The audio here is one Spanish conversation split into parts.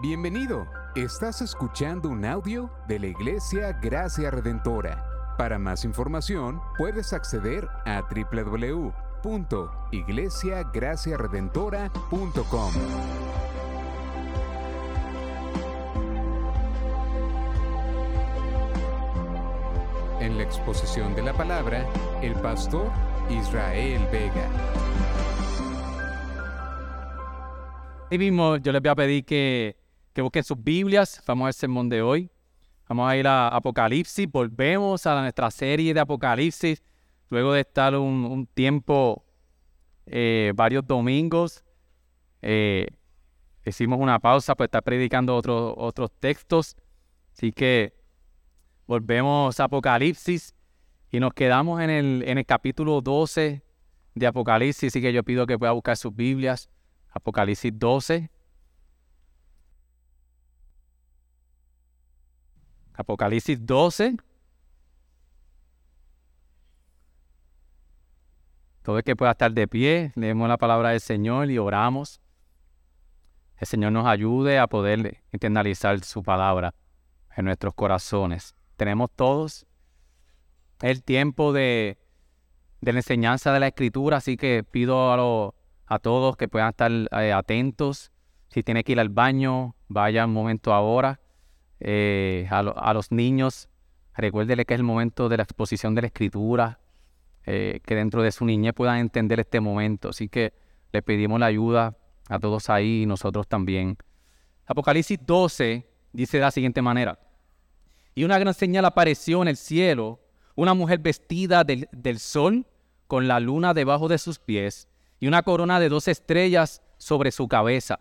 Bienvenido. Estás escuchando un audio de la Iglesia Gracia Redentora. Para más información, puedes acceder a www.iglesiagraciaredentora.com. En la exposición de la palabra, el pastor Israel Vega. Ahí mismo yo les voy a pedir que, que busquen sus Biblias. Vamos al sermón de hoy. Vamos a ir a Apocalipsis. Volvemos a nuestra serie de Apocalipsis. Luego de estar un, tiempo, eh, varios domingos, eh, hicimos una pausa para estar predicando otros otros textos. Así que volvemos a Apocalipsis y nos quedamos en el, en el capítulo 12 de Apocalipsis. Así que yo pido que pueda buscar sus Biblias. Apocalipsis 12. Apocalipsis 12. Todo el que pueda estar de pie, leemos la palabra del Señor y oramos. El Señor nos ayude a poder internalizar su palabra en nuestros corazones. Tenemos todos el tiempo de, de la enseñanza de la Escritura, así que pido a a todos que puedan estar eh, atentos. Si tiene que ir al baño, vaya un momento ahora. Eh, a, los niños, recuérdele que es el momento de la exposición de la escritura, eh, que dentro de su niñez puedan entender este momento. Así que le pedimos la ayuda a todos ahí y nosotros también. Apocalipsis 12 dice de la siguiente manera. Y una gran señal apareció en el cielo, una mujer vestida del, del sol, con la luna debajo de sus pies y una corona de dos estrellas sobre su cabeza.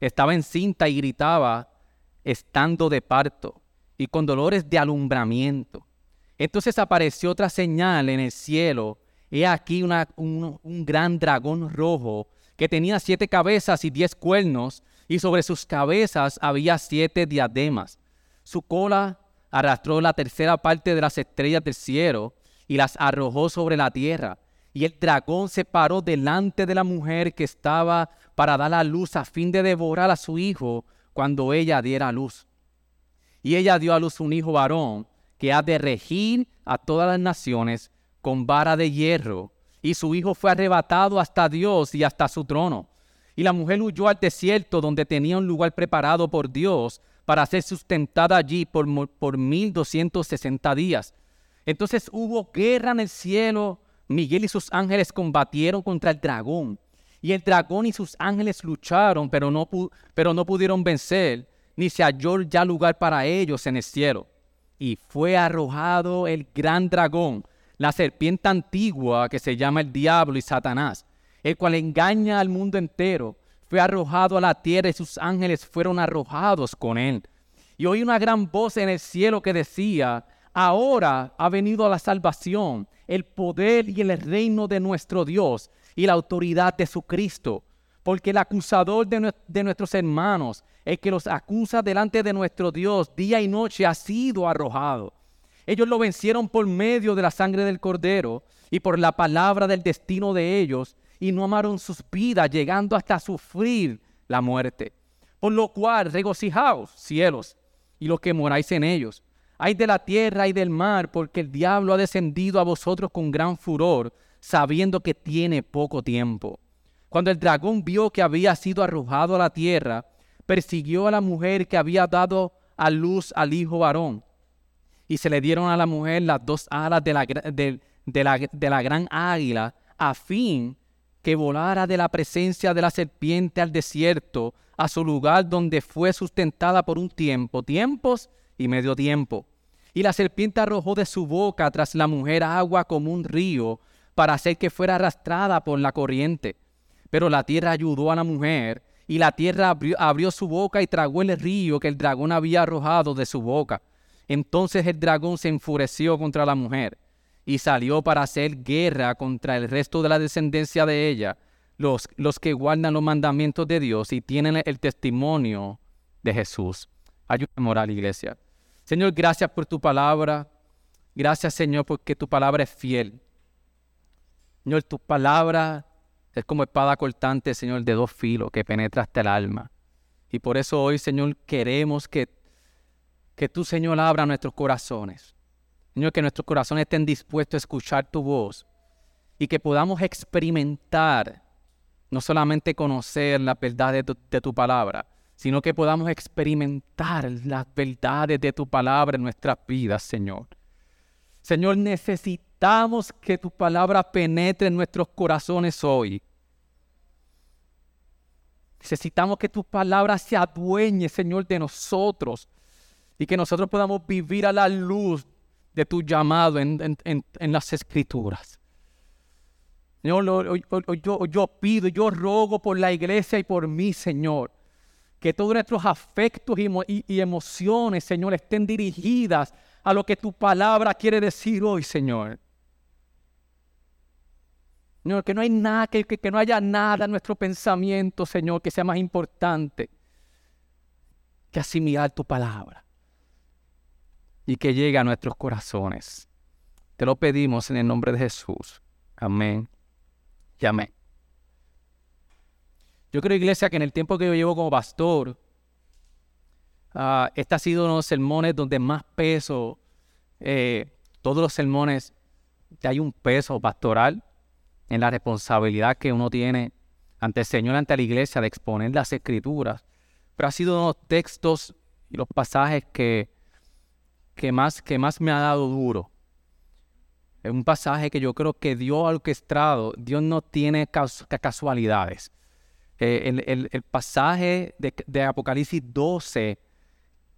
Estaba encinta y gritaba, estando de parto y con dolores de alumbramiento. Entonces apareció otra señal en el cielo. He aquí un, un gran dragón rojo que tenía siete cabezas y diez cuernos, y sobre sus cabezas había siete diademas. Su cola arrastró la tercera parte de las estrellas del cielo y las arrojó sobre la tierra y el dragón se paró delante de la mujer que estaba para dar la luz a fin de devorar a su hijo cuando ella diera luz. Y ella dio a luz un hijo varón que ha de regir a todas las naciones con vara de hierro. Y su hijo fue arrebatado hasta Dios y hasta su trono. Y la mujer huyó al desierto donde tenía un lugar preparado por Dios para ser sustentada allí por, por 1260 días. Entonces hubo guerra en el cielo Miguel y sus ángeles combatieron contra el dragón. Y el dragón y sus ángeles lucharon, pero no, pudieron vencer, ni se halló ya lugar para ellos en el cielo. Y fue arrojado el gran dragón, la serpiente antigua que se llama el diablo y Satanás, el cual engaña al mundo entero. Fue arrojado a la tierra y sus ángeles fueron arrojados con él. Y oí una gran voz en el cielo que decía, ahora ha venido la salvación el poder y el reino de nuestro Dios y la autoridad de su Cristo. Porque el acusador de, nuestros hermanos, el que los acusa delante de nuestro Dios día y noche, ha sido arrojado. Ellos lo vencieron por medio de la sangre del cordero y por la palabra del destino de ellos, y no amaron sus vidas, llegando hasta sufrir la muerte. Por lo cual, regocijaos, cielos, y los que moráis en ellos hay de la tierra y del mar, porque el diablo ha descendido a vosotros con gran furor, sabiendo que tiene poco tiempo. Cuando el dragón vio que había sido arrojado a la tierra, persiguió a la mujer que había dado a luz al hijo varón. Y se le dieron a la mujer las dos alas de la, de, la, de la gran águila, a fin que volara de la presencia de la serpiente al desierto, a su lugar donde fue sustentada por un tiempo, tiempos y medio tiempo. Y la serpiente arrojó de su boca tras la mujer agua como un río para hacer que fuera arrastrada por la corriente. Pero la tierra ayudó a la mujer y la tierra abrió, su boca y tragó el río que el dragón había arrojado de su boca. Entonces el dragón se enfureció contra la mujer y salió para hacer guerra contra el resto de la descendencia de ella, los, los que guardan los mandamientos de Dios y tienen el testimonio de Jesús. Ayuda moral, iglesia. Señor, gracias por tu palabra. Gracias, Señor, porque tu palabra es fiel. Señor, tu palabra es como espada cortante, Señor, de dos filos que penetra hasta el alma. Y por eso hoy, Señor, queremos que, que tú, Señor, abra nuestros corazones. Señor, que nuestros corazones estén dispuestos a escuchar tu voz y que podamos experimentar, no solamente conocer la verdad de de tu palabra, sino que podamos experimentar las verdades de tu palabra en nuestras vidas, Señor. Señor, necesitamos que tu palabra penetre en nuestros corazones hoy. Necesitamos que tu palabra se adueñe, Señor, de nosotros y que nosotros podamos vivir a la luz de tu llamado en, las escrituras. Señor, yo, yo pido, yo rogo por la iglesia y por mí, Señor, que todos nuestros afectos y, y, emociones, Señor, estén dirigidas a lo que tu palabra quiere decir hoy, Señor. Señor, que no hay nada, que, no haya nada en nuestro pensamiento, Señor, que sea más importante que asimilar tu palabra y que llegue a nuestros corazones. Te lo pedimos en el nombre de Jesús. Amén y amén. Yo creo, iglesia, que en el tiempo que yo llevo como pastor, uh, este ha sido uno de los sermones donde más peso, eh, todos los sermones, hay un peso pastoral en la responsabilidad que uno tiene ante el Señor, ante la iglesia, de exponer las escrituras. Pero ha sido de los textos y los pasajes que, que, más, que más me ha dado duro. Es un pasaje que yo creo que Dios ha orquestado. Dios no tiene casualidades. Eh, el, pasaje de, de, Apocalipsis 12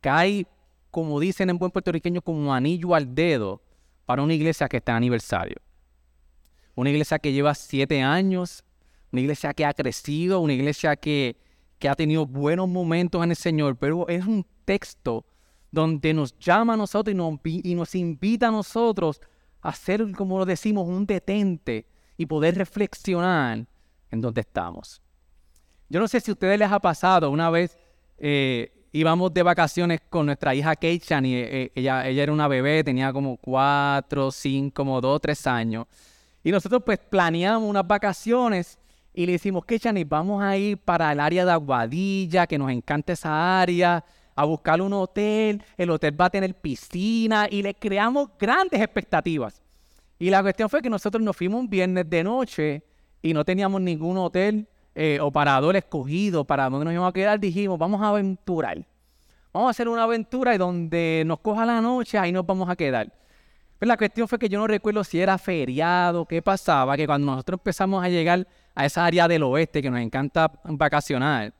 cae, como dicen en buen puertorriqueño, como anillo al dedo para una iglesia que está en aniversario. Una iglesia que lleva siete años, una iglesia que ha crecido, una iglesia que, que ha tenido buenos momentos en el Señor, pero es un texto donde nos llama a nosotros y nos, y nos invita a nosotros a ser, como lo decimos, un detente y poder reflexionar en dónde estamos. Yo no sé si a ustedes les ha pasado, una vez eh, íbamos de vacaciones con nuestra hija Keishan y eh, ella, ella era una bebé, tenía como cuatro, cinco, como dos, tres años. Y nosotros pues planeamos unas vacaciones y le decimos, Keishan, vamos a ir para el área de Aguadilla, que nos encanta esa área, a buscar un hotel, el hotel va a tener piscina y le creamos grandes expectativas. Y la cuestión fue que nosotros nos fuimos un viernes de noche y no teníamos ningún hotel eh, o parador escogido para donde nos íbamos a quedar, dijimos, vamos a aventurar. Vamos a hacer una aventura y donde nos coja la noche, ahí nos vamos a quedar. Pues la cuestión fue que yo no recuerdo si era feriado, qué pasaba, que cuando nosotros empezamos a llegar a esa área del oeste que nos encanta vacacionar,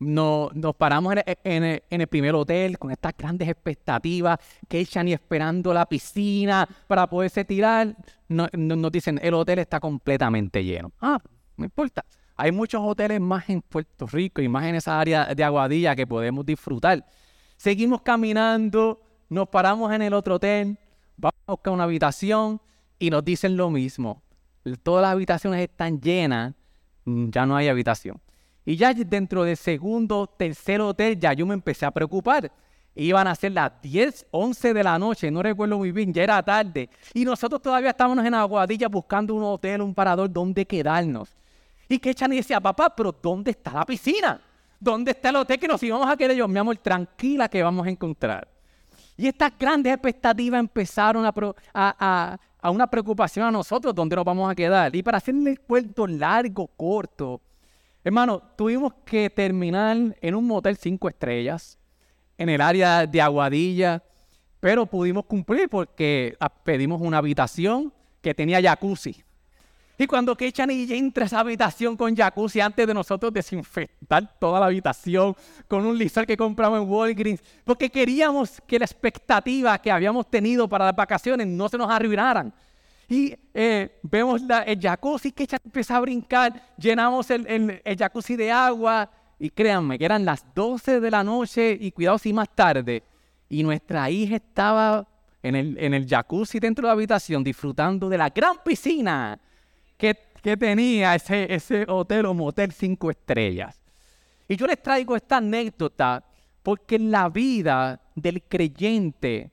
nos, paramos en, el primer hotel con estas grandes expectativas, que echan y esperando la piscina para poderse tirar. No, nos dicen, el hotel está completamente lleno. Ah, no importa. Hay muchos hoteles más en Puerto Rico y más en esa área de Aguadilla que podemos disfrutar. Seguimos caminando, nos paramos en el otro hotel, vamos a buscar una habitación y nos dicen lo mismo. Todas las habitaciones están llenas, mm, ya no hay habitación. Y ya dentro del segundo, tercer hotel, ya yo me empecé a preocupar. Iban a ser las 10, 11 de la noche, no recuerdo muy bien, ya era tarde. Y nosotros todavía estábamos en Aguadilla buscando un hotel, un parador donde quedarnos. Y que Chani decía, papá, pero ¿dónde está la piscina? ¿Dónde está el hotel que nos íbamos a quedar? Yo, mi amor, tranquila que vamos a encontrar. Y estas grandes expectativas empezaron a, una preocupación a nosotros, ¿dónde nos vamos a quedar? Y para hacerle el cuento largo, corto, hermano, tuvimos que terminar en un motel cinco estrellas, en el área de Aguadilla, pero pudimos cumplir porque ah, pedimos una habitación que tenía jacuzzi. Y cuando Keichan entra a esa habitación con jacuzzi antes de nosotros desinfectar toda la habitación con un lizar que compramos en Walgreens, porque queríamos que la expectativa que habíamos tenido para las vacaciones no se nos arruinaran. Y eh, vemos el jacuzzi, que empieza a brincar, llenamos el, jacuzzi de agua y créanme que eran las 12 de la noche y cuidado si más tarde. Y nuestra hija estaba en el, en el jacuzzi dentro de la habitación disfrutando de la gran piscina que, tenía ese, hotel o motel cinco estrellas. Y yo les traigo esta anécdota porque en la vida del creyente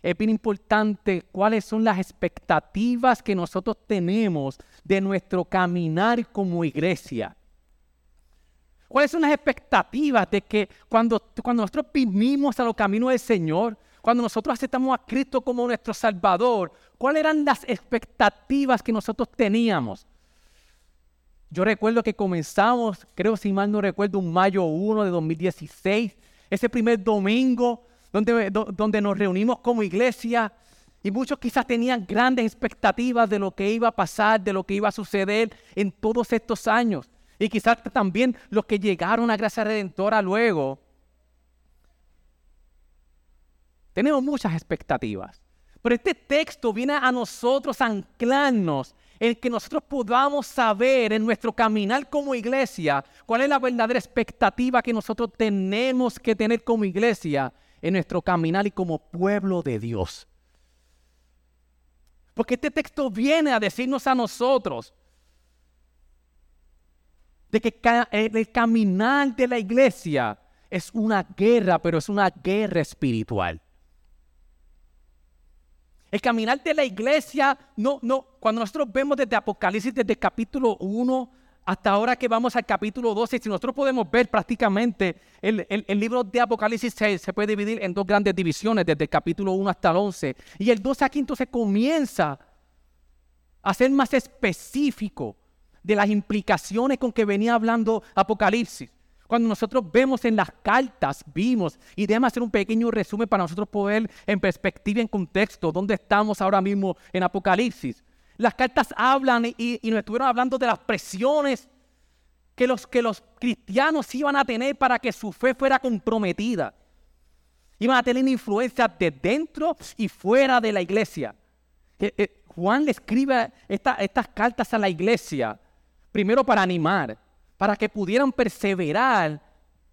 es bien importante cuáles son las expectativas que nosotros tenemos de nuestro caminar como iglesia. ¿Cuáles son las expectativas de que cuando, cuando nosotros vinimos a los caminos del Señor, cuando nosotros aceptamos a Cristo como nuestro Salvador, cuáles eran las expectativas que nosotros teníamos? Yo recuerdo que comenzamos, creo si mal no recuerdo, un mayo 1 de 2016, ese primer domingo donde, donde nos reunimos como iglesia y muchos quizás tenían grandes expectativas de lo que iba a pasar, de lo que iba a suceder en todos estos años. Y quizás también los que llegaron a Gracia Redentora luego. Tenemos muchas expectativas. Pero este texto viene a nosotros a anclarnos en que nosotros podamos saber en nuestro caminar como iglesia cuál es la verdadera expectativa que nosotros tenemos que tener como iglesia en nuestro caminar y como pueblo de Dios. Porque este texto viene a decirnos a nosotros de que el caminar de la iglesia es una guerra, pero es una guerra espiritual. El caminar de la iglesia, no, no, cuando nosotros vemos desde Apocalipsis, desde el capítulo 1 hasta ahora que vamos al capítulo 12, si nosotros podemos ver prácticamente el, libro de Apocalipsis se, se, puede dividir en dos grandes divisiones, desde el capítulo 1 hasta el 11. Y el 12 aquí entonces comienza a ser más específico de las implicaciones con que venía hablando Apocalipsis. Cuando nosotros vemos en las cartas, vimos, y déjame hacer un pequeño resumen para nosotros poder en perspectiva, en contexto, dónde estamos ahora mismo en Apocalipsis. Las cartas hablan y, nos estuvieron hablando de las presiones que los, que los cristianos iban a tener para que su fe fuera comprometida. Iban a tener influencia de dentro y fuera de la iglesia. Eh, eh, Juan le escribe estas cartas a la iglesia, primero para animar, para que pudieran perseverar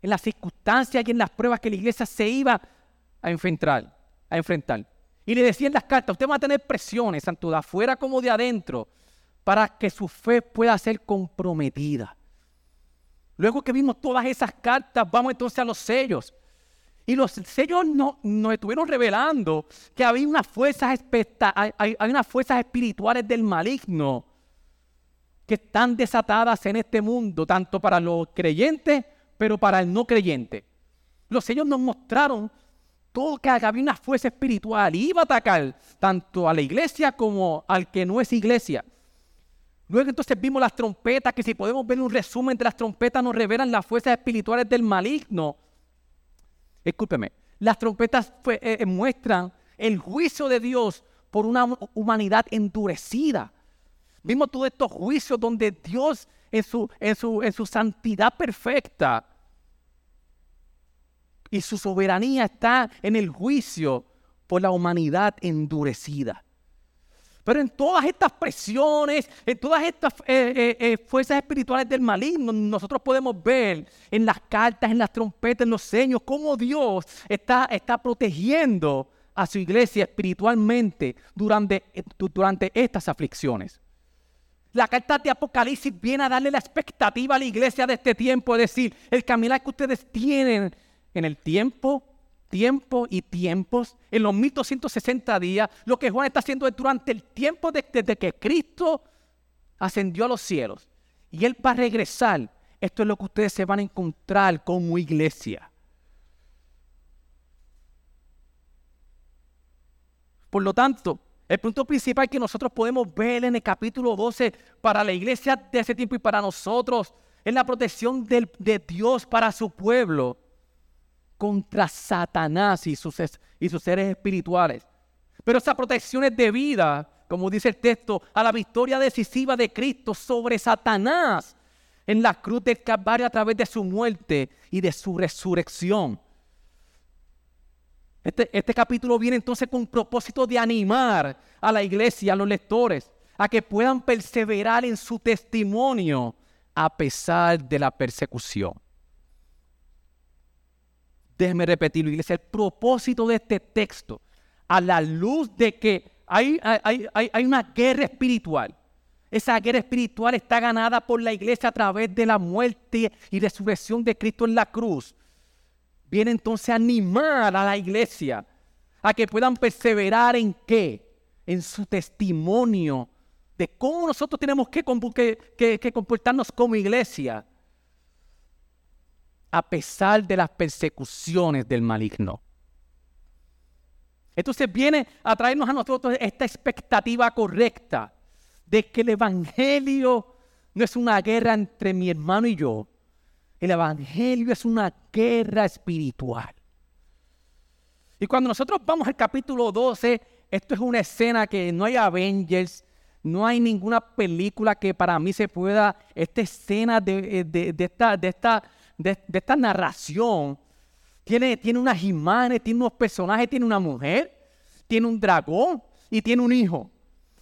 en las circunstancias y en las pruebas que la iglesia se iba a enfrentar. A enfrentar. Y le decían las cartas, usted va a tener presiones, tanto de afuera como de adentro, para que su fe pueda ser comprometida. Luego que vimos todas esas cartas, vamos entonces a los sellos. Y los sellos no, nos estuvieron revelando que había unas fuerzas, hay unas fuerzas espirituales del maligno que están desatadas en este mundo, tanto para los creyentes, pero para el no creyente. Los sellos nos mostraron todo que había una fuerza espiritual y iba a atacar tanto a la iglesia como al que no es iglesia. Luego entonces vimos las trompetas, que si podemos ver un resumen de las trompetas nos revelan las fuerzas espirituales del maligno. Escúpeme, las trompetas eh, eh, muestran el juicio de Dios por una humanidad endurecida. Vimos todos estos juicios donde Dios en su, en su, en su santidad perfecta y su soberanía está en el juicio por la humanidad endurecida. Pero en todas estas presiones, en todas estas eh, eh, eh, fuerzas espirituales del maligno, nosotros podemos ver en las cartas, en las trompetas, en los seños, cómo Dios está, está protegiendo a su iglesia espiritualmente durante, durante estas aflicciones. La carta de Apocalipsis viene a darle la expectativa a la iglesia de este tiempo, es decir, el caminar que ustedes tienen en el tiempo, tiempo y tiempos, en los 1260 días, lo que Juan está haciendo es durante el tiempo desde que Cristo ascendió a los cielos y Él va a regresar. Esto es lo que ustedes se van a encontrar como iglesia. Por lo tanto, el punto principal que nosotros podemos ver en el capítulo 12 para la iglesia de ese tiempo y para nosotros es la protección de Dios para su pueblo contra Satanás y sus, y sus seres espirituales. Pero esa protección es debida, como dice el texto, a la victoria decisiva de Cristo sobre Satanás en la cruz del Calvario a través de su muerte y de su resurrección. Este, este, capítulo viene entonces con propósito de animar a la iglesia, a los lectores, a que puedan perseverar en su testimonio a pesar de la persecución. Déjeme repetirlo, iglesia, el propósito de este texto, a la luz de que hay, hay, hay una guerra espiritual. Esa guerra espiritual está ganada por la iglesia a través de la muerte y resurrección de Cristo en la cruz viene entonces a animar a la iglesia a que puedan perseverar en qué? En su testimonio de cómo nosotros tenemos que, comportarnos como iglesia. a pesar de las persecuciones del maligno. Entonces viene a traernos a nosotros esta expectativa correcta de que el Evangelio no es una guerra entre mi hermano y yo. El Evangelio es una guerra espiritual. Y cuando nosotros vamos al capítulo 12, esto es una escena que no hay Avengers, no hay ninguna película que para mí se pueda, esta escena de, eh, esta, de, esta, de, esta narración, tiene, tiene unas imágenes, tiene unos personajes, tiene una mujer, tiene un dragón y tiene un hijo.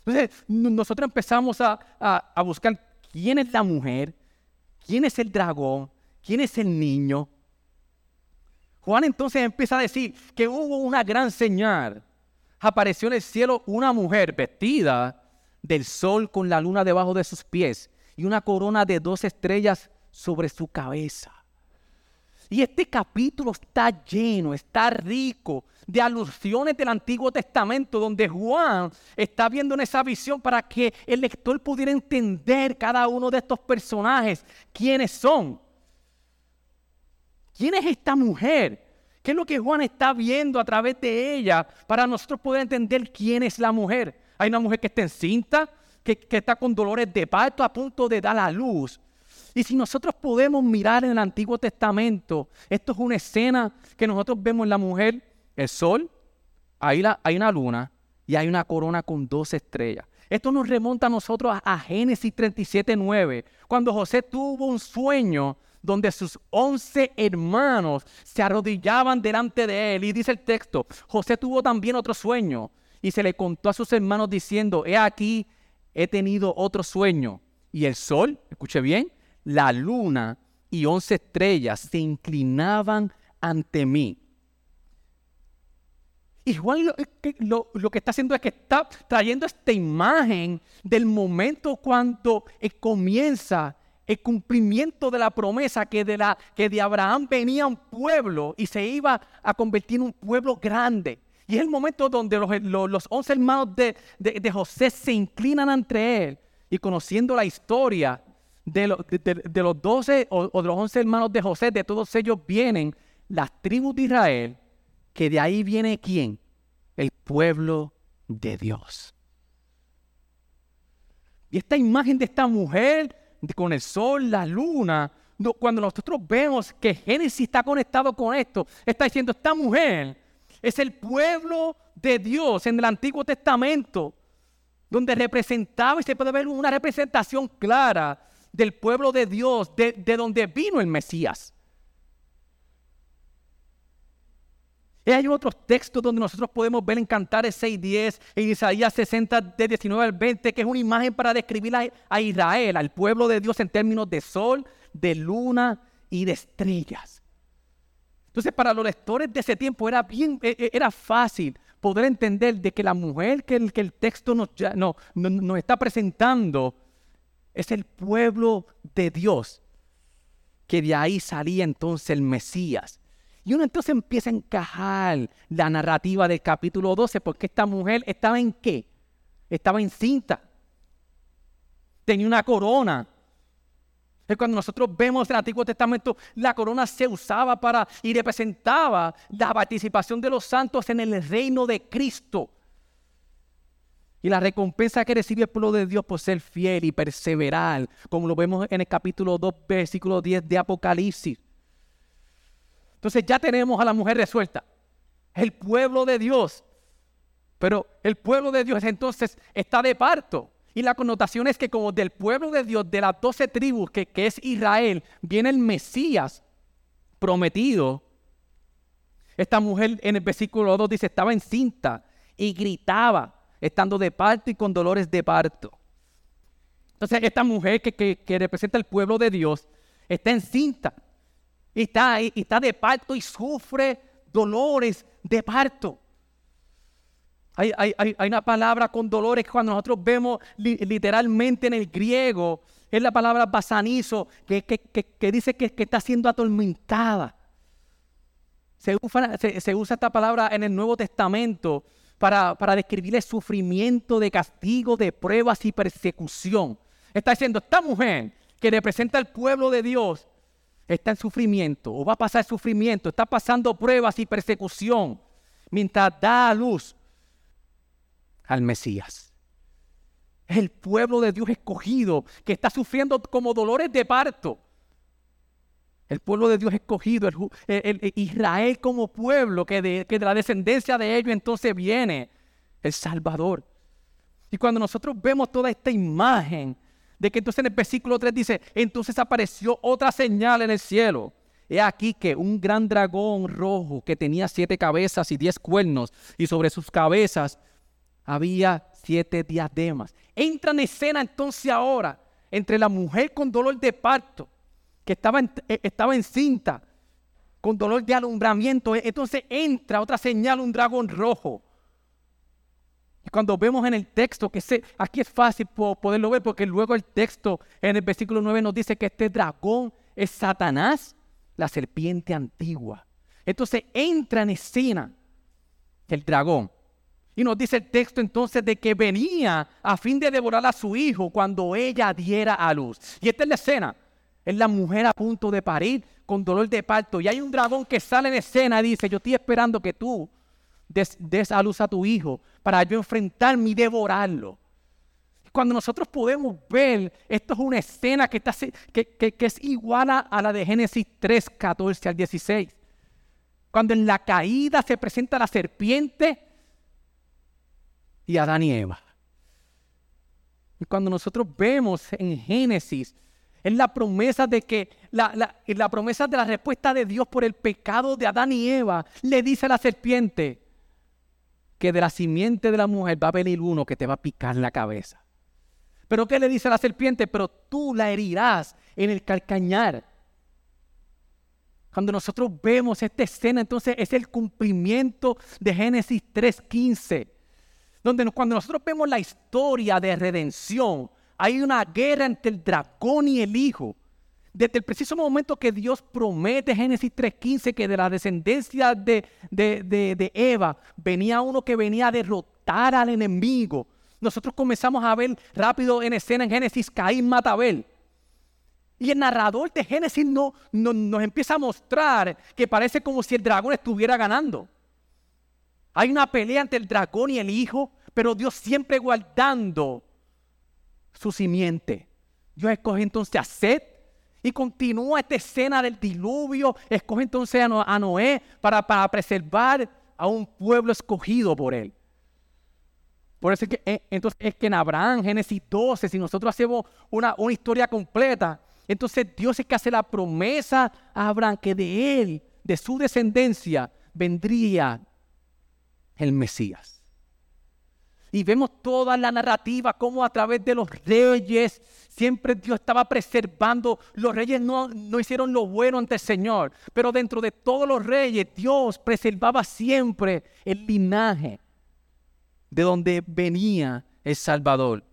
Entonces nosotros empezamos a, a buscar quién es la mujer, quién es el dragón, quién es el niño. Juan entonces empieza a decir que hubo una gran señal. Apareció en el cielo una mujer vestida del sol con la luna debajo de sus pies y una corona de dos estrellas sobre su cabeza. Y este capítulo está lleno, está rico de alusiones del Antiguo Testamento, donde Juan está viendo en esa visión para que el lector pudiera entender cada uno de estos personajes, quiénes son. ¿Quién es esta mujer? ¿Qué es lo que Juan está viendo a través de ella para nosotros poder entender quién es la mujer? Hay una mujer que está encinta, que, que está con dolores de parto a punto de dar a luz. Y si nosotros podemos mirar en el Antiguo Testamento, esto es una escena que nosotros vemos en la mujer, el sol, hay, hay una luna y hay una corona con dos estrellas. Esto nos remonta a nosotros a, a Génesis 37, 9, cuando José tuvo un sueño donde sus once hermanos se arrodillaban delante de él. Y dice el texto, José tuvo también otro sueño y se le contó a sus hermanos diciendo, he aquí, he tenido otro sueño. Y el sol, escuche bien, la luna y once estrellas se inclinaban ante mí. Y Juan lo, que está haciendo es que está trayendo esta imagen del momento cuando comienza el cumplimiento de la promesa que de, la, que de Abraham venía un pueblo y se iba a convertir en un pueblo grande. Y es el momento donde los, once hermanos de, José se inclinan ante él y conociendo la historia de, los doce o, de los once hermanos de José, de todos ellos vienen las tribus de Israel, que de ahí viene quién? El pueblo de Dios. Y esta imagen de esta mujer con el sol, la luna, cuando nosotros vemos que Génesis está conectado con esto, está diciendo, esta mujer es el pueblo de Dios en el Antiguo Testamento, donde representaba y se puede ver una representación clara del pueblo de Dios, de, donde vino el Mesías. Y hay otros textos donde nosotros podemos ver en Cantares 6.10, en Isaías 60, de 19 al 20, que es una imagen para describir a, Israel, al pueblo de Dios en términos de sol, de luna y de estrellas. Entonces, para los lectores de ese tiempo era bien, e, e, era fácil poder entender de que la mujer que el, que el texto nos, no, nos está presentando es el pueblo de Dios, que de ahí salía entonces el Mesías. Y uno entonces empieza a encajar la narrativa del capítulo 12, porque esta mujer estaba en qué? Estaba encinta. Tenía una corona. Es cuando nosotros vemos en el Antiguo Testamento, la corona se usaba para y representaba la participación de los santos en el reino de Cristo. Y la recompensa que recibe el pueblo de Dios por ser fiel y perseverar, como lo vemos en el capítulo 2, versículo 10 de Apocalipsis. Entonces ya tenemos a la mujer resuelta, el pueblo de Dios. Pero el pueblo de Dios entonces está de parto. Y la connotación es que como del pueblo de Dios, de las doce tribus, que, que es Israel, viene el Mesías prometido. Esta mujer en el versículo 2 dice, estaba encinta y gritaba estando de parto y con dolores de parto. Entonces, esta mujer que, representa el pueblo de Dios está encinta y está, está de parto y sufre dolores de parto. Hay, una palabra con dolores que cuando nosotros vemos literalmente en el griego, es la palabra basanizo, que, que, dice que, está siendo atormentada. Se se usa, esta palabra en el Nuevo Testamento para, describir el sufrimiento de castigo, de pruebas y persecución. Está diciendo, esta mujer que representa al pueblo de Dios, está en sufrimiento o va a pasar sufrimiento, está pasando pruebas y persecución, mientras da a luz al Mesías. Es el pueblo de Dios escogido que está sufriendo como dolores de parto. El pueblo de Dios escogido, el, Israel como pueblo, que de la descendencia de ellos entonces viene el Salvador. Y cuando nosotros vemos toda esta imagen de que entonces en el versículo 3 dice, entonces apareció otra señal en el cielo. He aquí que un gran dragón rojo que tenía siete cabezas y diez cuernos, y sobre sus cabezas había siete diademas. Entra en escena entonces ahora entre la mujer con dolor de parto, que estaba, eh, estaba encinta, con dolor de alumbramiento. Entonces entra otra señal, un dragón rojo y cuando vemos en el texto, que se, aquí es fácil poderlo ver, porque luego el texto en el versículo 9 nos dice que este dragón es Satanás, la serpiente antigua. Entonces entra en escena el dragón. Y nos dice el texto entonces de que venía a fin de devorar a su hijo cuando ella diera a luz. Y esta es la escena. Es la mujer a punto de parir con dolor de parto. Y hay un dragón que sale en escena y dice, yo estoy esperando que tú des, a luz a tu hijo para yo enfrentarme y devorarlo. Cuando nosotros podemos ver, esto es una escena que, está, que, es igual a, la de Génesis 3, 14 al 16. Cuando en la caída se presenta la serpiente y Adán y Eva. Y cuando nosotros vemos en Génesis, es la promesa de que, la, la, promesa de la respuesta de Dios por el pecado de Adán y Eva, le dice a la serpiente, que de la simiente de la mujer va a venir uno que te va a picar la cabeza. Pero ¿qué le dice la serpiente? Pero tú la herirás en el calcañar. Cuando nosotros vemos esta escena, entonces es el cumplimiento de Génesis 3.15. Donde cuando nosotros vemos la historia de redención, hay una guerra entre el dragón y el hijo. Desde el preciso momento que Dios promete, Génesis 3.15, que de la descendencia de, Eva venía uno que venía a derrotar al enemigo, nosotros comenzamos a ver rápido en escena en Génesis Caín Matabel. Y el narrador de Génesis no, nos empieza a mostrar que parece como si el dragón estuviera ganando. Hay una pelea entre el dragón y el hijo, pero Dios siempre guardando su simiente. Dios escoge entonces a Seth y continúa esta escena del diluvio. Escoge entonces a Noé para, preservar a un pueblo escogido por él. Por eso es que, eh, entonces, es que en Abraham, Génesis 12, si nosotros hacemos una, una historia completa, entonces Dios es que hace la promesa a Abraham que de él, de su descendencia, vendría el Mesías. Y vemos toda la narrativa, como a través de los reyes, siempre Dios estaba preservando. Los reyes no, no hicieron lo bueno ante el Señor, pero dentro de todos los reyes, Dios preservaba siempre el linaje de donde venía el Salvador.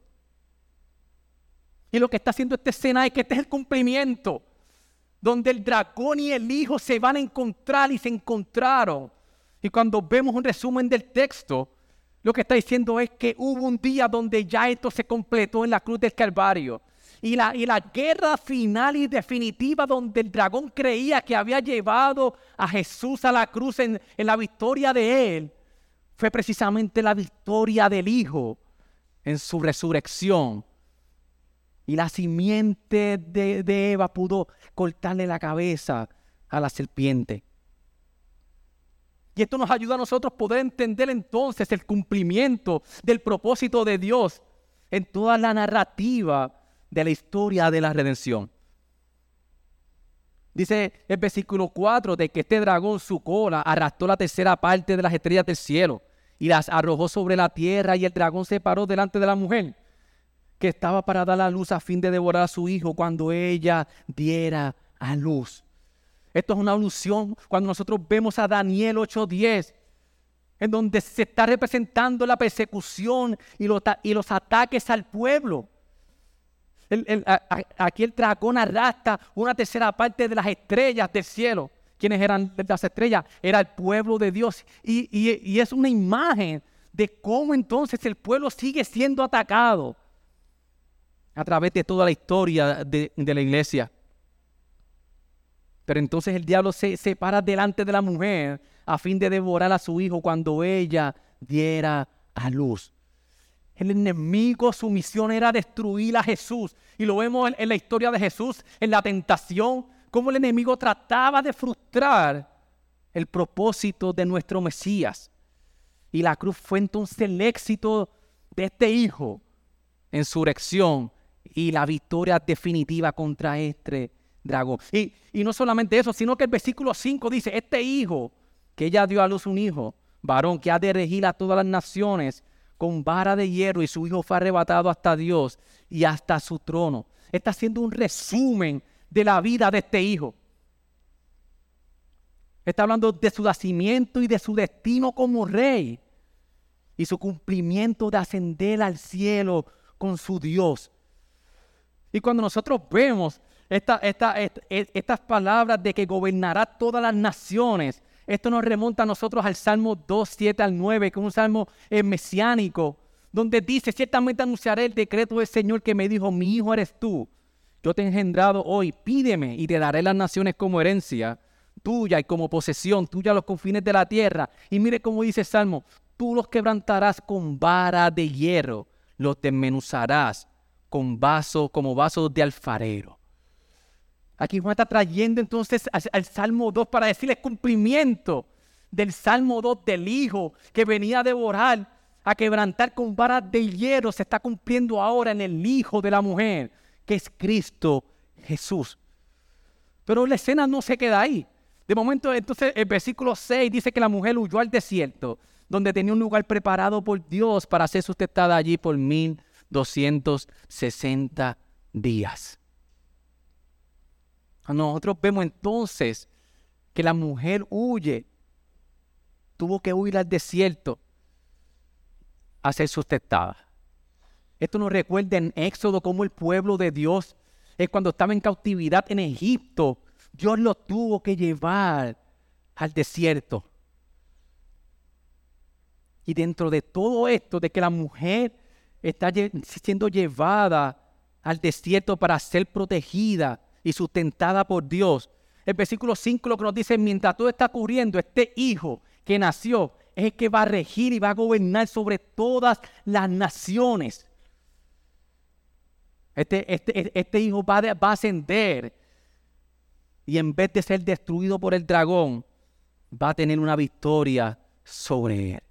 Y lo que está haciendo esta escena es que este es el cumplimiento, donde el dragón y el hijo se van a encontrar y se encontraron. Y cuando vemos un resumen del texto, lo que está diciendo es que hubo un día donde ya esto se completó en la cruz del Calvario. Y la, y la guerra final y definitiva donde el dragón creía que había llevado a Jesús a la cruz en, la victoria de él, fue precisamente la victoria del Hijo en su resurrección. Y la simiente de, de Eva pudo cortarle la cabeza a la serpiente. Y esto nos ayuda a nosotros poder entender entonces el cumplimiento del propósito de Dios en toda la narrativa de la historia de la redención. Dice el versículo 4 de que este dragón, su cola, arrastró la tercera parte de las estrellas del cielo y las arrojó sobre la tierra y el dragón se paró delante de la mujer que estaba para dar la luz a fin de devorar a su hijo cuando ella diera a luz. Esto es una alusión cuando nosotros vemos a Daniel 8:10, en donde se está representando la persecución y los, ataques al pueblo. aquí el dragón arrastra una tercera parte de las estrellas del cielo. ¿Quiénes eran las estrellas? Era el pueblo de Dios. Y, es una imagen de cómo entonces el pueblo sigue siendo atacado a través de toda la historia de la iglesia. Pero entonces el diablo se, se para delante de la mujer a fin de devorar a su hijo cuando ella diera a luz. El enemigo, su misión era destruir a Jesús. Y lo vemos en, la historia de Jesús, en la tentación, cómo el enemigo trataba de frustrar el propósito de nuestro Mesías. Y la cruz fue entonces el éxito de este hijo en su y la victoria definitiva contra este dragón. Y, y no solamente eso, sino que el versículo 5 dice, este hijo, que ella dio a luz un hijo, varón que ha de regir a todas las naciones, con vara de hierro y su hijo fue arrebatado hasta Dios y hasta su trono. Está haciendo un resumen de la vida de este hijo. Está hablando de su nacimiento y de su destino como rey y su cumplimiento de ascender al cielo con su Dios. Y cuando nosotros vemos estas palabras de que gobernará todas las naciones, esto nos remonta a nosotros al Salmo 2, 7 al 9, que es un salmo eh, mesiánico, donde dice, ciertamente anunciaré el decreto del Señor que me dijo, mi hijo eres tú. Yo te he engendrado hoy, pídeme y te daré las naciones como herencia tuya y como posesión tuya los confines de la tierra. Y mire cómo dice el Salmo, tú los quebrantarás con vara de hierro, los desmenuzarás con vaso, como vasos de alfarero. Aquí Juan está trayendo entonces al, Salmo 2 para decirle cumplimiento del Salmo 2 del Hijo que venía a devorar, a quebrantar con varas de hierro. Se está cumpliendo ahora en el Hijo de la mujer, que es Cristo Jesús. Pero la escena no se queda ahí. De momento, entonces, el versículo 6 dice que la mujer huyó al desierto, donde tenía un lugar preparado por Dios para ser sustentada allí por 1260 días. Nosotros vemos entonces que la mujer huye, tuvo que huir al desierto a ser sustentada. Esto nos recuerda en Éxodo cómo el pueblo de Dios, es cuando estaba en cautividad en Egipto, Dios lo tuvo que llevar al desierto. Y dentro de todo esto, de que la mujer está siendo llevada al desierto para ser protegida, y sustentada por Dios. El versículo 5 lo que nos dice, mientras todo está ocurriendo, este hijo que nació es el que va a regir y va a gobernar sobre todas las naciones. Este, este, este hijo va, a ascender y en vez de ser destruido por el dragón, va a tener una victoria sobre él.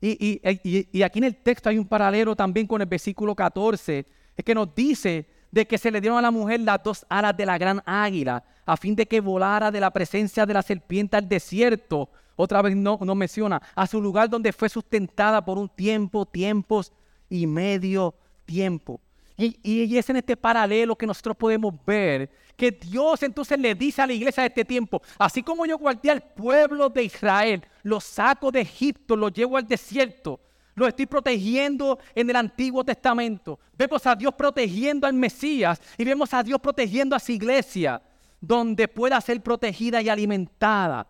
Y, y, y, aquí en el texto hay un paralelo también con el versículo 14, es que nos dice de que se le dieron a la mujer las dos alas de la gran águila, a fin de que volara de la presencia de la serpiente al desierto. Otra vez no, no menciona, a su lugar donde fue sustentada por un tiempo, tiempos y medio tiempo. Y, y, es en este paralelo que nosotros podemos ver que Dios entonces le dice a la iglesia de este tiempo, así como yo guardé al pueblo de Israel, lo saco de Egipto, lo llevo al desierto, lo estoy protegiendo en el Antiguo Testamento. Vemos a Dios protegiendo al Mesías y vemos a Dios protegiendo a su iglesia, donde pueda ser protegida y alimentada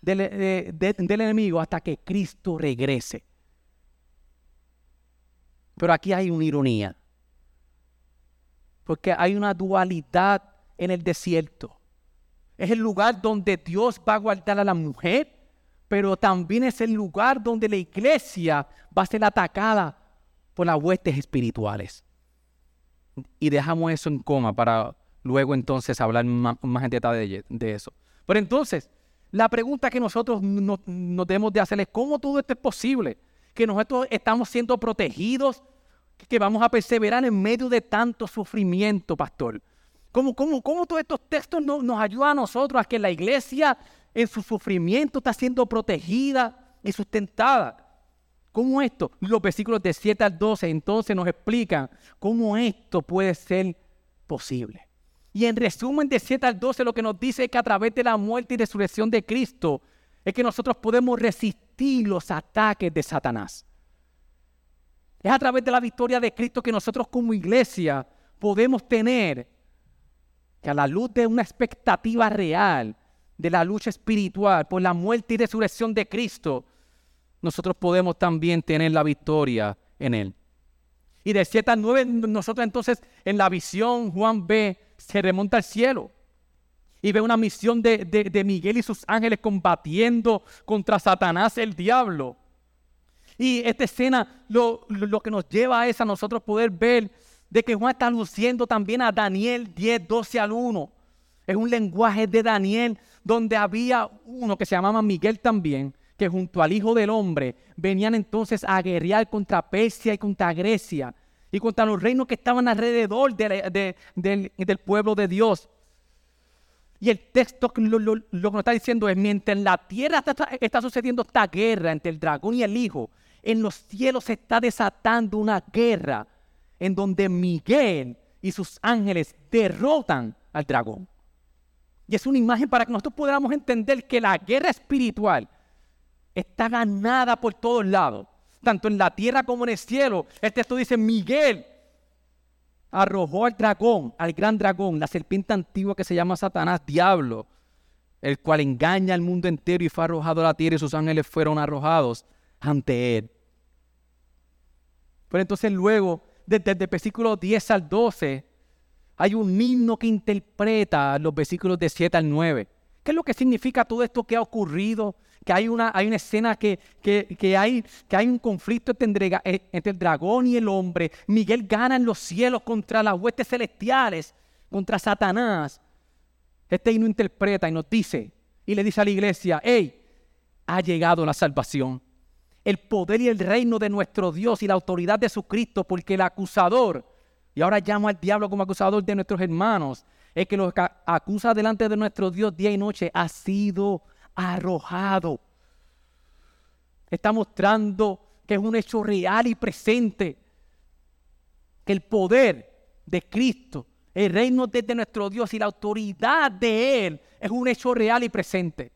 del, del enemigo hasta que Cristo regrese. Pero aquí hay una ironía, porque hay una dualidad en el desierto. Es el lugar donde Dios va a guardar a la mujer pero también es el lugar donde la iglesia va a ser atacada por las huestes espirituales. Y dejamos eso en coma para luego entonces hablar más, en detalle de eso. Pero entonces, la pregunta que nosotros nos, debemos de hacer es, ¿cómo todo esto es posible? Que nosotros estamos siendo protegidos, que vamos a perseverar en medio de tanto sufrimiento, pastor. ¿Cómo, cómo, cómo todos estos textos nos ayudan a nosotros a que la iglesia en su sufrimiento está siendo protegida y sustentada. ¿Cómo esto? Los versículos de 7 al 12 entonces nos explican cómo esto puede ser posible. Y en resumen de 7 al 12 lo que nos dice es que a través de la muerte y resurrección de Cristo es que nosotros podemos resistir los ataques de Satanás. Es a través de la victoria de Cristo que nosotros como iglesia podemos tener que a la luz de una expectativa real de la lucha espiritual, por la muerte y resurrección de Cristo, nosotros podemos también tener la victoria en Él. Y de 7 a 9, nosotros entonces en la visión, Juan ve, se remonta al cielo. Y ve una misión de, de Miguel y sus ángeles combatiendo contra Satanás, el diablo. Y esta escena lo, lo, que nos lleva es a nosotros poder ver de que Juan está luciendo también a Daniel 10, 12 al 1. Es un lenguaje de Daniel donde había uno que se llamaba Miguel también, que junto al Hijo del Hombre venían entonces a guerrear contra Persia y contra Grecia y contra los reinos que estaban alrededor del, pueblo de Dios. Y el texto lo, lo, que nos está diciendo es, mientras en la tierra está, está, sucediendo esta guerra entre el dragón y el hijo, en los cielos se está desatando una guerra en donde Miguel y sus ángeles derrotan al dragón. Y es una imagen para que nosotros podamos entender que la guerra espiritual está ganada por todos lados, tanto en la tierra como en el cielo. El texto dice, Miguel arrojó al dragón, al gran dragón, la serpiente antigua que se llama Satanás, diablo, el cual engaña al mundo entero y fue arrojado a la tierra y sus ángeles fueron arrojados ante él. Pero entonces luego, desde, el versículo 10 al 12, hay un himno que interpreta los versículos de 7 al 9. ¿Qué es lo que significa todo esto que ha ocurrido? Que hay una, hay una escena que, que, hay, que hay un conflicto entre, eh, entre el dragón y el hombre. Miguel gana en los cielos contra las huestes celestiales, contra Satanás. Este himno interpreta y nos dice, y le dice a la iglesia, hey, ha llegado la salvación el poder y el reino de nuestro Dios y la autoridad de su Cristo, porque el acusador, y ahora llamo al diablo como acusador de nuestros hermanos, es que los acusa delante de nuestro Dios día y noche, ha sido arrojado. Está mostrando que es un hecho real y presente, que el poder de Cristo, el reino de nuestro Dios y la autoridad de Él es un hecho real y presente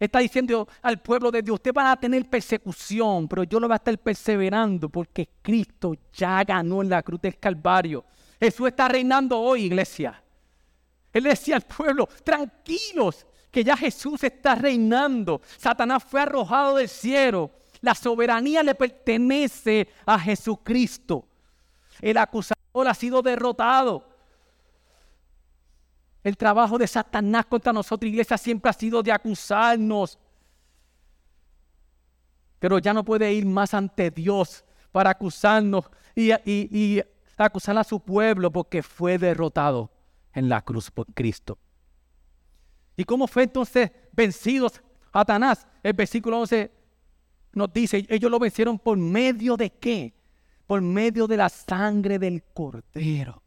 está diciendo al pueblo de Dios, usted van a tener persecución, pero yo lo voy a estar perseverando porque Cristo ya ganó en la cruz del Calvario. Jesús está reinando hoy, iglesia. Él decía al pueblo, tranquilos, que ya Jesús está reinando. Satanás fue arrojado del cielo. La soberanía le pertenece a Jesucristo. El acusador ha sido derrotado. El trabajo de Satanás contra nosotros, iglesia, siempre ha sido de acusarnos. Pero ya no puede ir más ante Dios para acusarnos y, acusar a su pueblo porque fue derrotado en la cruz por Cristo. ¿Y cómo fue entonces vencido Satanás? El versículo 11 nos dice, ellos lo vencieron por medio de qué? Por medio de la sangre del cordero.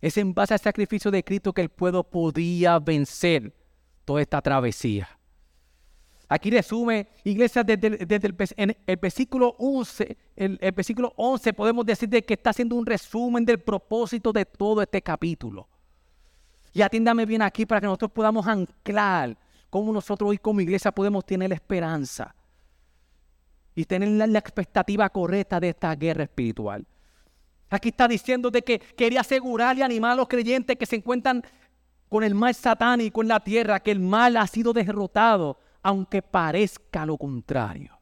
Es en base al sacrificio de Cristo que el pueblo podía vencer toda esta travesía. Aquí resume, iglesia, desde, el, el, versículo 11, el, versículo 11 podemos decir que está haciendo un resumen del propósito de todo este capítulo. Y atiéndame bien aquí para que nosotros podamos anclar cómo nosotros hoy como iglesia podemos tener esperanza y tener la expectativa correcta de esta guerra espiritual. Aquí está diciendo de que quería asegurar y animar a los creyentes que se encuentran con el mal satánico en la tierra, que el mal ha sido derrotado, aunque parezca lo contrario.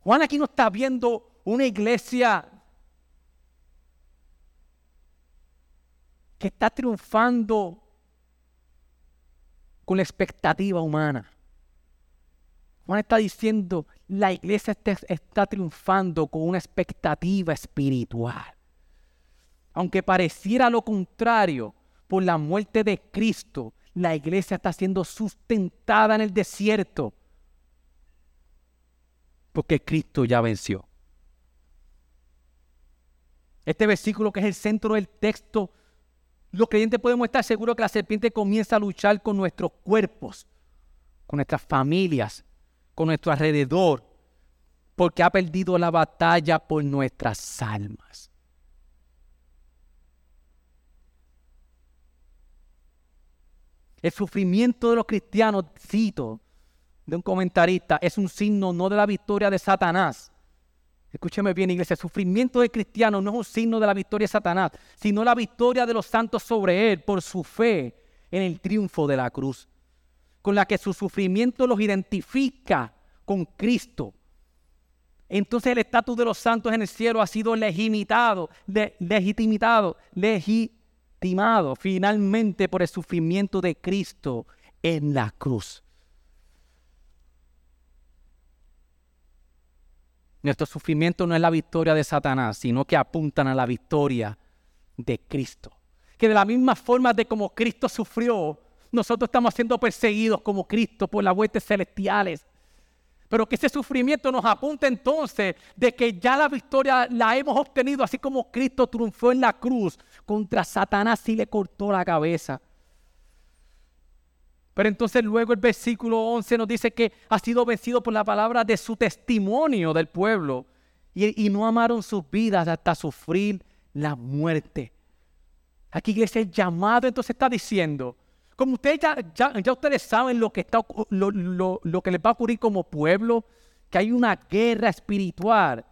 Juan aquí no está viendo una iglesia que está triunfando con la expectativa humana. Juan está diciendo, la iglesia está, triunfando con una expectativa espiritual. Aunque pareciera lo contrario, por la muerte de Cristo, la iglesia está siendo sustentada en el desierto. Porque Cristo ya venció. Este versículo que es el centro del texto, los creyentes podemos estar seguros que la serpiente comienza a luchar con nuestros cuerpos, con nuestras familias, con nuestro alrededor, porque ha perdido la batalla por nuestras almas. El sufrimiento de los cristianos, cito de un comentarista, es un signo no de la victoria de Satanás. Escúcheme bien, iglesia, el sufrimiento del cristiano no es un signo de la victoria de Satanás, sino la victoria de los santos sobre él por su fe en el triunfo de la cruz con la que su sufrimiento los identifica con Cristo. Entonces el estatus de los santos en el cielo ha sido legitimado, legitimado, estimado finalmente por el sufrimiento de Cristo en la cruz. Nuestro sufrimiento no es la victoria de Satanás, sino que apuntan a la victoria de Cristo. Que de la misma forma de como Cristo sufrió, nosotros estamos siendo perseguidos como Cristo por las huestes celestiales. Pero que ese sufrimiento nos apunta entonces de que ya la victoria la hemos obtenido, así como Cristo triunfó en la cruz contra Satanás y le cortó la cabeza. Pero entonces luego el versículo 11 nos dice que ha sido vencido por la palabra de su testimonio del pueblo y, no amaron sus vidas hasta sufrir la muerte. Aquí iglesia el llamado entonces está diciendo, como ustedes ya, ya, ustedes saben lo que, está, lo, lo, que les va a ocurrir como pueblo, que hay una guerra espiritual.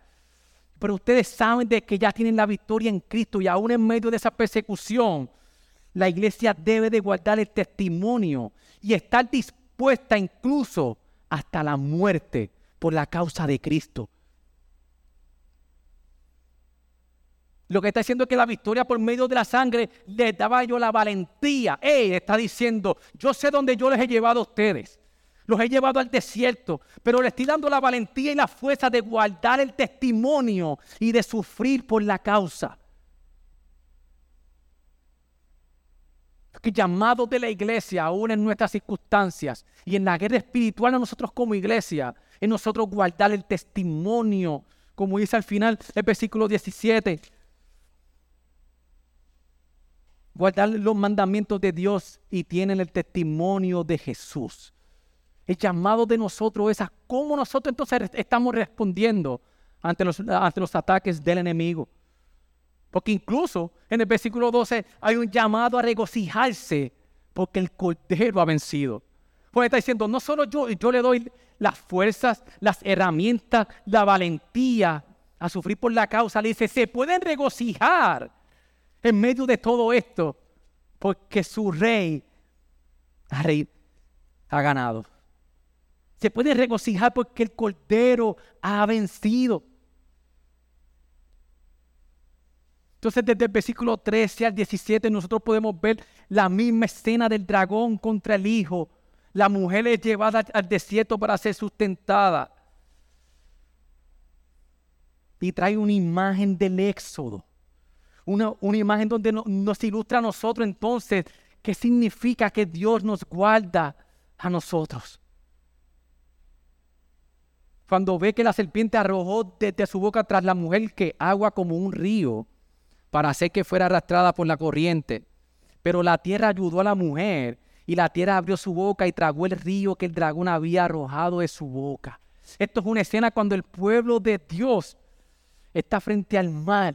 Pero ustedes saben de que ya tienen la victoria en Cristo y aún en medio de esa persecución, la iglesia debe de guardar el testimonio y estar dispuesta incluso hasta la muerte por la causa de Cristo. Lo que está diciendo es que la victoria por medio de la sangre le daba yo la valentía. Él está diciendo, yo sé dónde yo les he llevado a ustedes. Los he llevado al desierto, pero les estoy dando la valentía y la fuerza de guardar el testimonio y de sufrir por la causa. Que llamado de la iglesia, aún en nuestras circunstancias y en la guerra espiritual a nosotros como iglesia, en nosotros guardar el testimonio, como dice al final el versículo 17 guardar los mandamientos de Dios y tienen el testimonio de Jesús. El llamado de nosotros es a cómo nosotros entonces estamos respondiendo ante los, ante los ataques del enemigo. Porque incluso en el versículo 12 hay un llamado a regocijarse porque el Cordero ha vencido. Pues está diciendo, no solo yo, yo le doy las fuerzas, las herramientas, la valentía a sufrir por la causa. Le dice, se pueden regocijar en medio de todo esto, porque su rey ha, ha ganado. Se puede regocijar porque el Cordero ha vencido. Entonces desde el versículo 13 al 17 nosotros podemos ver la misma escena del dragón contra el hijo. La mujer es llevada al desierto para ser sustentada. Y trae una imagen del éxodo una, imagen donde nos ilustra a nosotros entonces qué significa que Dios nos guarda a nosotros. Cuando ve que la serpiente arrojó desde su boca tras la mujer que agua como un río para hacer que fuera arrastrada por la corriente. Pero la tierra ayudó a la mujer y la tierra abrió su boca y tragó el río que el dragón había arrojado de su boca. Esto es una escena cuando el pueblo de Dios está frente al mar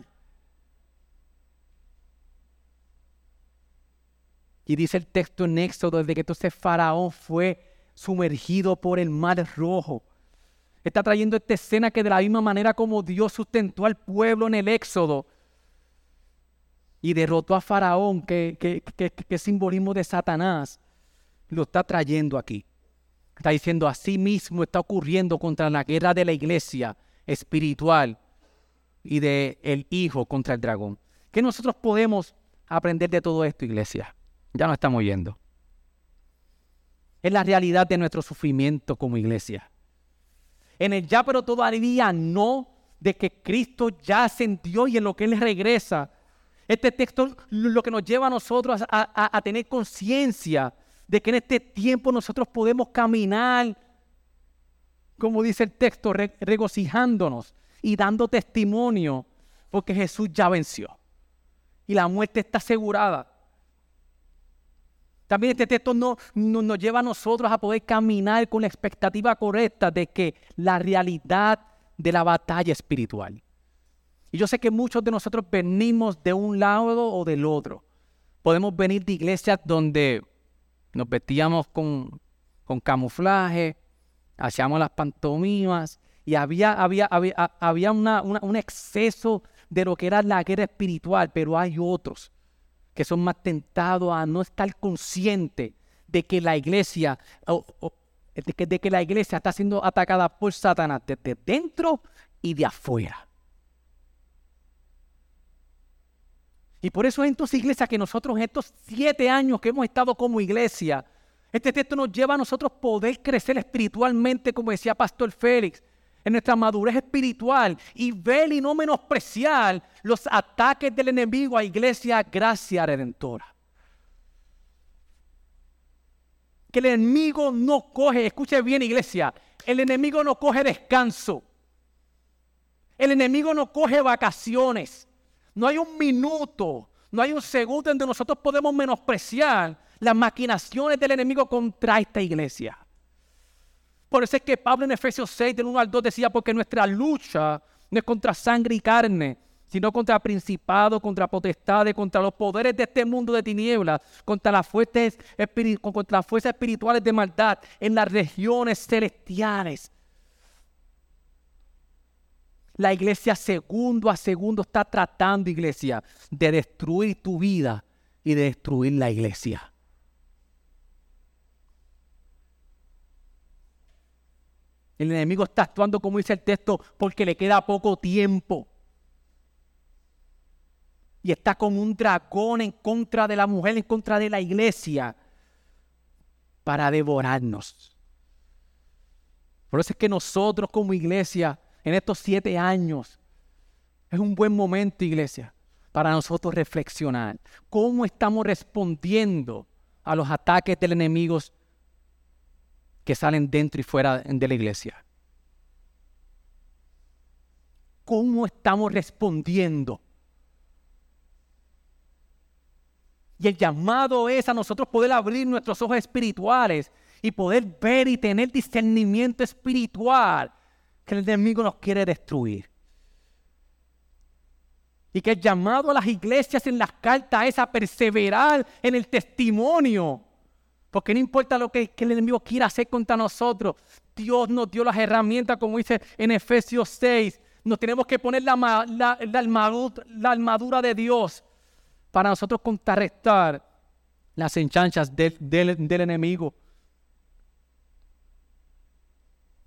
Y dice el texto en Éxodo, desde que entonces Faraón fue sumergido por el mar rojo. Está trayendo esta escena que de la misma manera como Dios sustentó al pueblo en el Éxodo y derrotó a Faraón, que, que, simbolismo de Satanás, lo está trayendo aquí. Está diciendo, así mismo está ocurriendo contra la guerra de la iglesia espiritual y del el Hijo contra el dragón. ¿Qué nosotros podemos aprender de todo esto, iglesia? Ya no estamos yendo. Es la realidad de nuestro sufrimiento como iglesia. En el ya pero todavía no de que Cristo ya ascendió y en lo que Él regresa. Este texto lo que nos lleva a nosotros a, tener conciencia de que en este tiempo nosotros podemos caminar, como dice el texto, regocijándonos y dando testimonio, porque Jesús ya venció. Y la muerte está asegurada. También este texto no, nos lleva a nosotros a poder caminar con la expectativa correcta de que la realidad de la batalla espiritual. Y yo sé que muchos de nosotros venimos de un lado o del otro. Podemos venir de iglesias donde nos vestíamos con, con camuflaje, hacíamos las pantomimas y había, había, había, había un exceso de lo que era la guerra espiritual, pero hay otros que son más tentados a no estar conscientes de que la iglesia, de, que, de que la iglesia está siendo atacada por Satanás desde dentro y de afuera. Y por eso entonces, iglesia, que nosotros estos siete años que hemos estado como iglesia, este texto nos lleva a nosotros poder crecer espiritualmente, como decía Pastor Félix, en nuestra madurez espiritual y ver y no menospreciar los ataques del enemigo a iglesia gracia redentora. Que el enemigo no coge, escuche bien iglesia, el enemigo no coge descanso. El enemigo no coge vacaciones. No hay un minuto, no hay un segundo en donde nosotros podemos menospreciar las maquinaciones del enemigo contra esta iglesia. Por eso es que Pablo en Efesios 6, del 1 al 2 decía, porque nuestra lucha no es contra sangre y carne, sino contra principados, contra potestades, contra los poderes de este mundo de tinieblas, contra las fuerzas, contra las fuerzas espirituales de maldad en las regiones celestiales. La iglesia segundo a segundo está tratando, iglesia, de destruir tu vida y de destruir la iglesia. El enemigo está actuando, como dice el texto, porque le queda poco tiempo. Y está como un dragón en contra de la mujer, en contra de la iglesia, para devorarnos. Por eso es que nosotros como iglesia en estos siete años. Es un buen momento, iglesia, para nosotros reflexionar. ¿Cómo estamos respondiendo a los ataques del enemigo que salen dentro y fuera de la iglesia? ¿Cómo estamos respondiendo? Y el llamado es a nosotros poder abrir nuestros ojos espirituales y poder ver y tener discernimiento espiritual que el enemigo nos quiere destruir. Y que el llamado a las iglesias en las cartas es a perseverar en el testimonio. Porque no importa lo que, el enemigo quiera hacer contra nosotros, Dios nos dio las herramientas, como dice en Efesios 6. Nos tenemos que poner la, la, armadura, de Dios para nosotros contrarrestar las enchanchas del, del enemigo.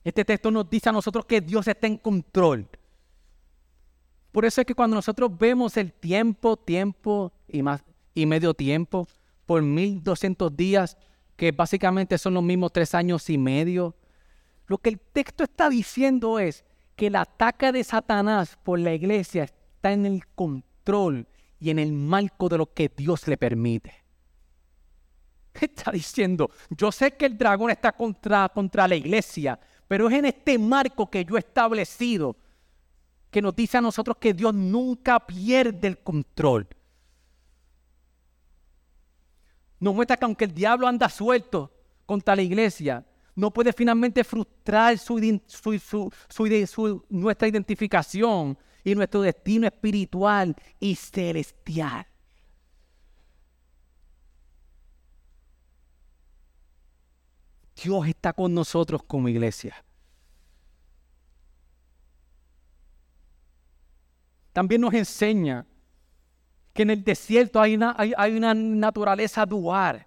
Este texto nos dice a nosotros que Dios está en control. Por eso es que cuando nosotros vemos el tiempo, tiempo y, más, y medio tiempo por 1200 días, que básicamente son los mismos tres años y medio, lo que el texto está diciendo es que el ataque de Satanás por la iglesia está en el control y en el marco de lo que Dios le permite. Está diciendo, yo sé que el dragón está contra, contra la iglesia, pero es en este marco que yo he establecido que nos dice a nosotros que Dios nunca pierde el control. Nos muestra que aunque el diablo anda suelto contra la iglesia, no puede finalmente frustrar su, nuestra identificación y nuestro destino espiritual y celestial. Dios está con nosotros como iglesia. También nos enseña que en el desierto hay una, hay, una naturaleza dual.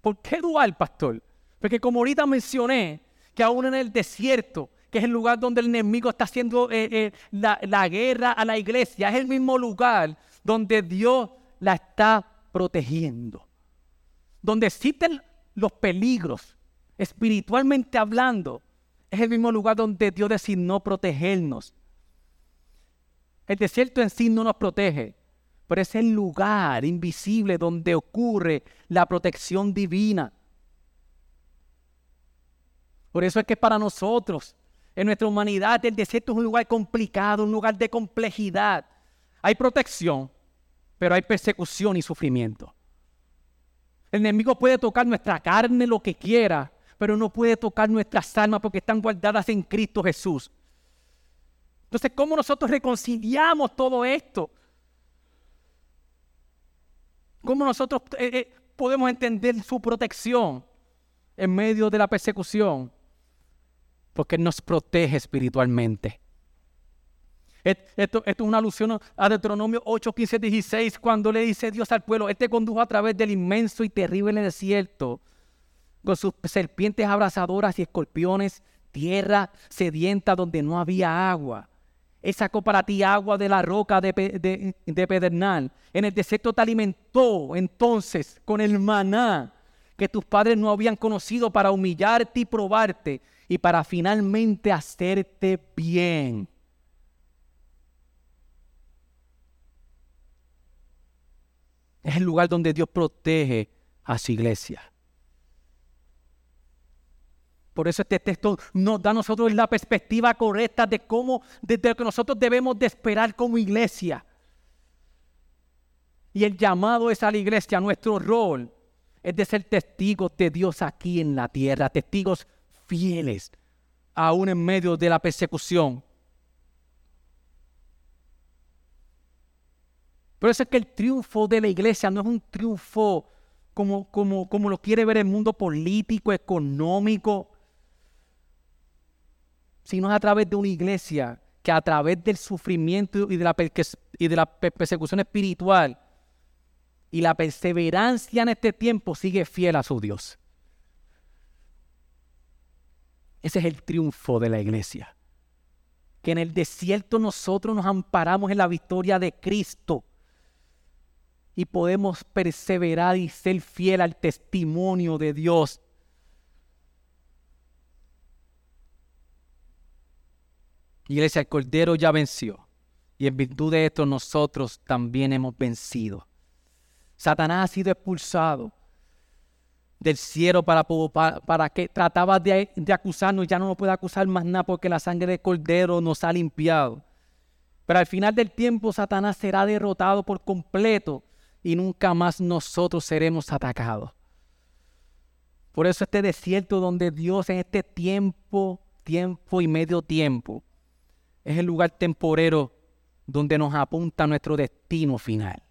¿Por qué dual, pastor? Porque como ahorita mencioné, que aún en el desierto, que es el lugar donde el enemigo está haciendo eh, eh, la, la guerra a la iglesia, es el mismo lugar donde Dios la está protegiendo. Donde existen los peligros, espiritualmente hablando, es el mismo lugar donde Dios designó protegernos. El desierto en sí no nos protege, pero es el lugar invisible donde ocurre la protección divina. Por eso es que para nosotros, en nuestra humanidad, el desierto es un lugar complicado, un lugar de complejidad. Hay protección, pero hay persecución y sufrimiento. El enemigo puede tocar nuestra carne lo que quiera, pero no puede tocar nuestras almas porque están guardadas en Cristo Jesús. Entonces, ¿cómo nosotros reconciliamos todo esto? ¿Cómo nosotros eh, eh, podemos entender su protección en medio de la persecución? Porque nos protege espiritualmente. Esto, es una alusión a Deuteronomio 8, 15, 16, cuando le dice Dios al pueblo, este condujo a través del inmenso y terrible desierto con sus serpientes abrasadoras y escorpiones, tierra sedienta donde no había agua. Él sacó para ti agua de la roca de, de, Pedernal. En el desierto te alimentó entonces con el maná que tus padres no habían conocido para humillarte y probarte y para finalmente hacerte bien. Es el lugar donde Dios protege a su iglesia. Por eso este texto nos da a nosotros la perspectiva correcta de cómo, de lo que nosotros debemos de esperar como iglesia. Y el llamado es a la iglesia, nuestro rol es de ser testigos de Dios aquí en la tierra, testigos fieles, aún en medio de la persecución. Por eso es que el triunfo de la iglesia no es un triunfo como, como, como lo quiere ver el mundo político, económico, sino a través de una iglesia que a través del sufrimiento y de la, y de la persecución espiritual y la perseverancia en este tiempo sigue fiel a su Dios. Ese es el triunfo de la iglesia. Que en el desierto nosotros nos amparamos en la victoria de Cristo y podemos perseverar y ser fiel al testimonio de Dios Iglesia, el Cordero ya venció. Y en virtud de esto nosotros también hemos vencido. Satanás ha sido expulsado del cielo para, para, que trataba de, de, acusarnos. Ya no nos puede acusar más nada porque la sangre del Cordero nos ha limpiado. Pero al final del tiempo Satanás será derrotado por completo y nunca más nosotros seremos atacados. Por eso este desierto donde Dios en este tiempo, tiempo y medio tiempo, es el lugar temporero donde nos apunta nuestro destino final.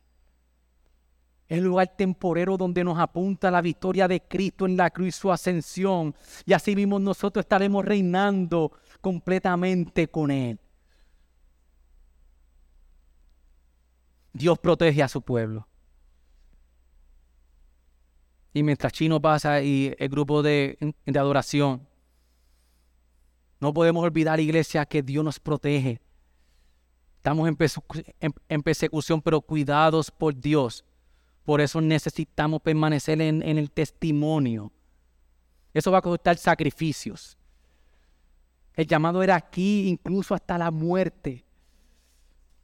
Es el lugar temporero donde nos apunta la victoria de Cristo en la cruz y su ascensión. Y así mismo nosotros estaremos reinando completamente con Él. Dios protege a su pueblo. Y mientras Chino pasa y el grupo de, de adoración no podemos olvidar, iglesia, que Dios nos protege. Estamos en, persecución, pero cuidados por Dios. Por eso necesitamos permanecer en, el testimonio. Eso va a costar sacrificios. El llamado era aquí, incluso hasta la muerte.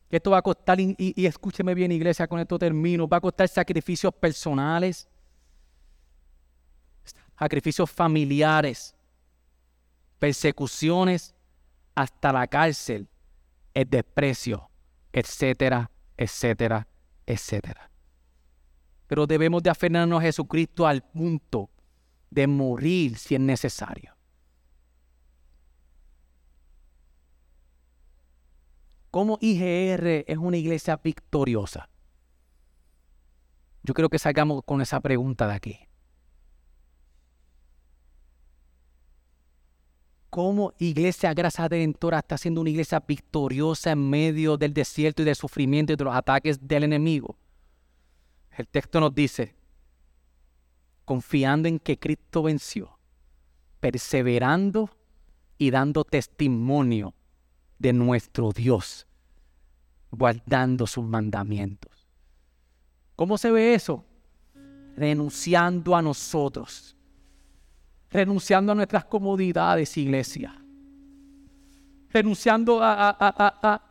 Esto va a costar, y, y, escúcheme bien, iglesia, con esto termino, va a costar sacrificios personales, sacrificios familiares, persecuciones hasta la cárcel, el desprecio, etcétera, etcétera, etcétera. Pero debemos de aferrarnos a Jesucristo al punto de morir si es necesario. ¿Cómo IGR es una iglesia victoriosa? Yo creo que salgamos con esa pregunta de aquí. Cómo Iglesia Gracia Redentora está siendo una iglesia victoriosa en medio del desierto y del sufrimiento y de los ataques del enemigo. El texto nos dice, confiando en que Cristo venció, perseverando y dando testimonio de nuestro Dios, guardando sus mandamientos. ¿Cómo se ve eso? Renunciando a nosotros renunciando a nuestras comodidades, iglesia, renunciando a,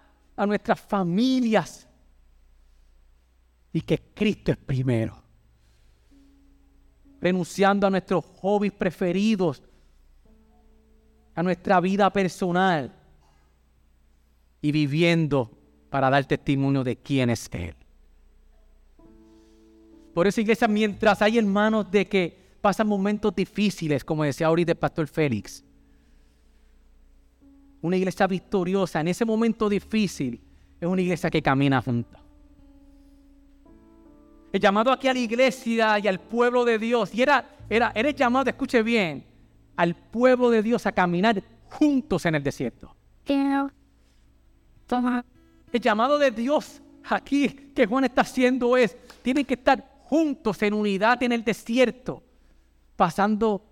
nuestras familias. Y que Cristo es primero, renunciando a nuestros hobbies preferidos, a nuestra vida personal. Y viviendo para dar testimonio de quién es Él. Por eso, iglesia, mientras hay hermanos de que pasan momentos difíciles, como decía ahorita el pastor Félix. Una iglesia victoriosa en ese momento difícil es una iglesia que camina junta. El llamado aquí a la iglesia y al pueblo de Dios, y era, era, era el llamado, escuche bien, al pueblo de Dios a caminar juntos en el desierto. El llamado de Dios aquí que Juan está haciendo es, tienen que estar juntos en unidad en el desierto pasando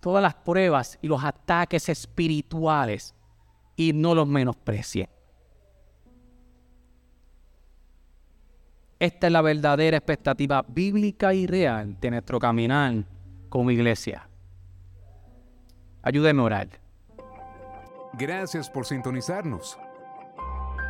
todas las pruebas y los ataques espirituales y no los menosprecie. Esta es la verdadera expectativa bíblica y real de nuestro caminar como iglesia. Ayúdeme a orar. Gracias por sintonizarnos.